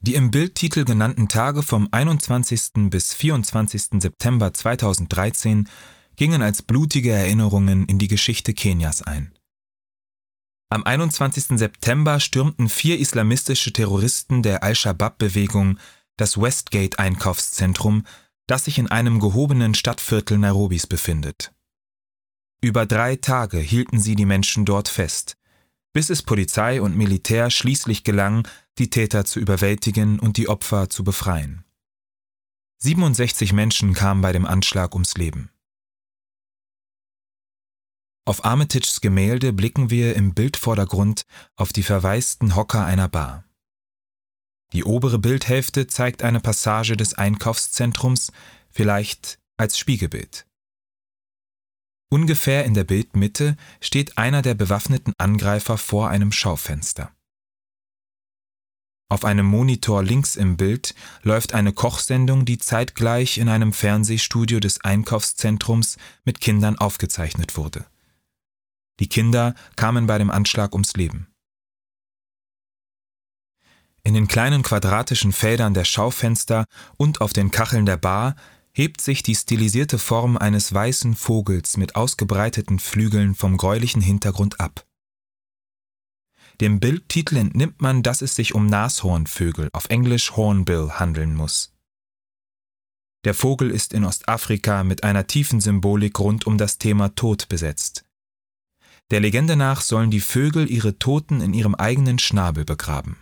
Die im Bildtitel genannten Tage vom 21. bis 24. September 2013 gingen als blutige Erinnerungen in die Geschichte Kenias ein. Am 21. September stürmten vier islamistische Terroristen der Al-Shabaab-Bewegung das Westgate-Einkaufszentrum, das sich in einem gehobenen Stadtviertel Nairobis befindet. Über drei Tage hielten sie die Menschen dort fest, bis es Polizei und Militär schließlich gelang, die Täter zu überwältigen und die Opfer zu befreien. 67 Menschen kamen bei dem Anschlag ums Leben. Auf Armitages Gemälde blicken wir im Bildvordergrund auf die verwaisten Hocker einer Bar. Die obere Bildhälfte zeigt eine Passage des Einkaufszentrums, vielleicht als Spiegelbild. Ungefähr in der Bildmitte steht einer der bewaffneten Angreifer vor einem Schaufenster. Auf einem Monitor links im Bild läuft eine Kochsendung, die zeitgleich in einem Fernsehstudio des Einkaufszentrums mit Kindern aufgezeichnet wurde. Die Kinder kamen bei dem Anschlag ums Leben. In den kleinen quadratischen Feldern der Schaufenster und auf den Kacheln der Bar hebt sich die stilisierte Form eines weißen Vogels mit ausgebreiteten Flügeln vom gräulichen Hintergrund ab. Dem Bildtitel entnimmt man, dass es sich um Nashornvögel, auf Englisch Hornbill, handeln muss. Der Vogel ist in Ostafrika mit einer tiefen Symbolik rund um das Thema Tod besetzt. Der Legende nach sollen die Vögel ihre Toten in ihrem eigenen Schnabel begraben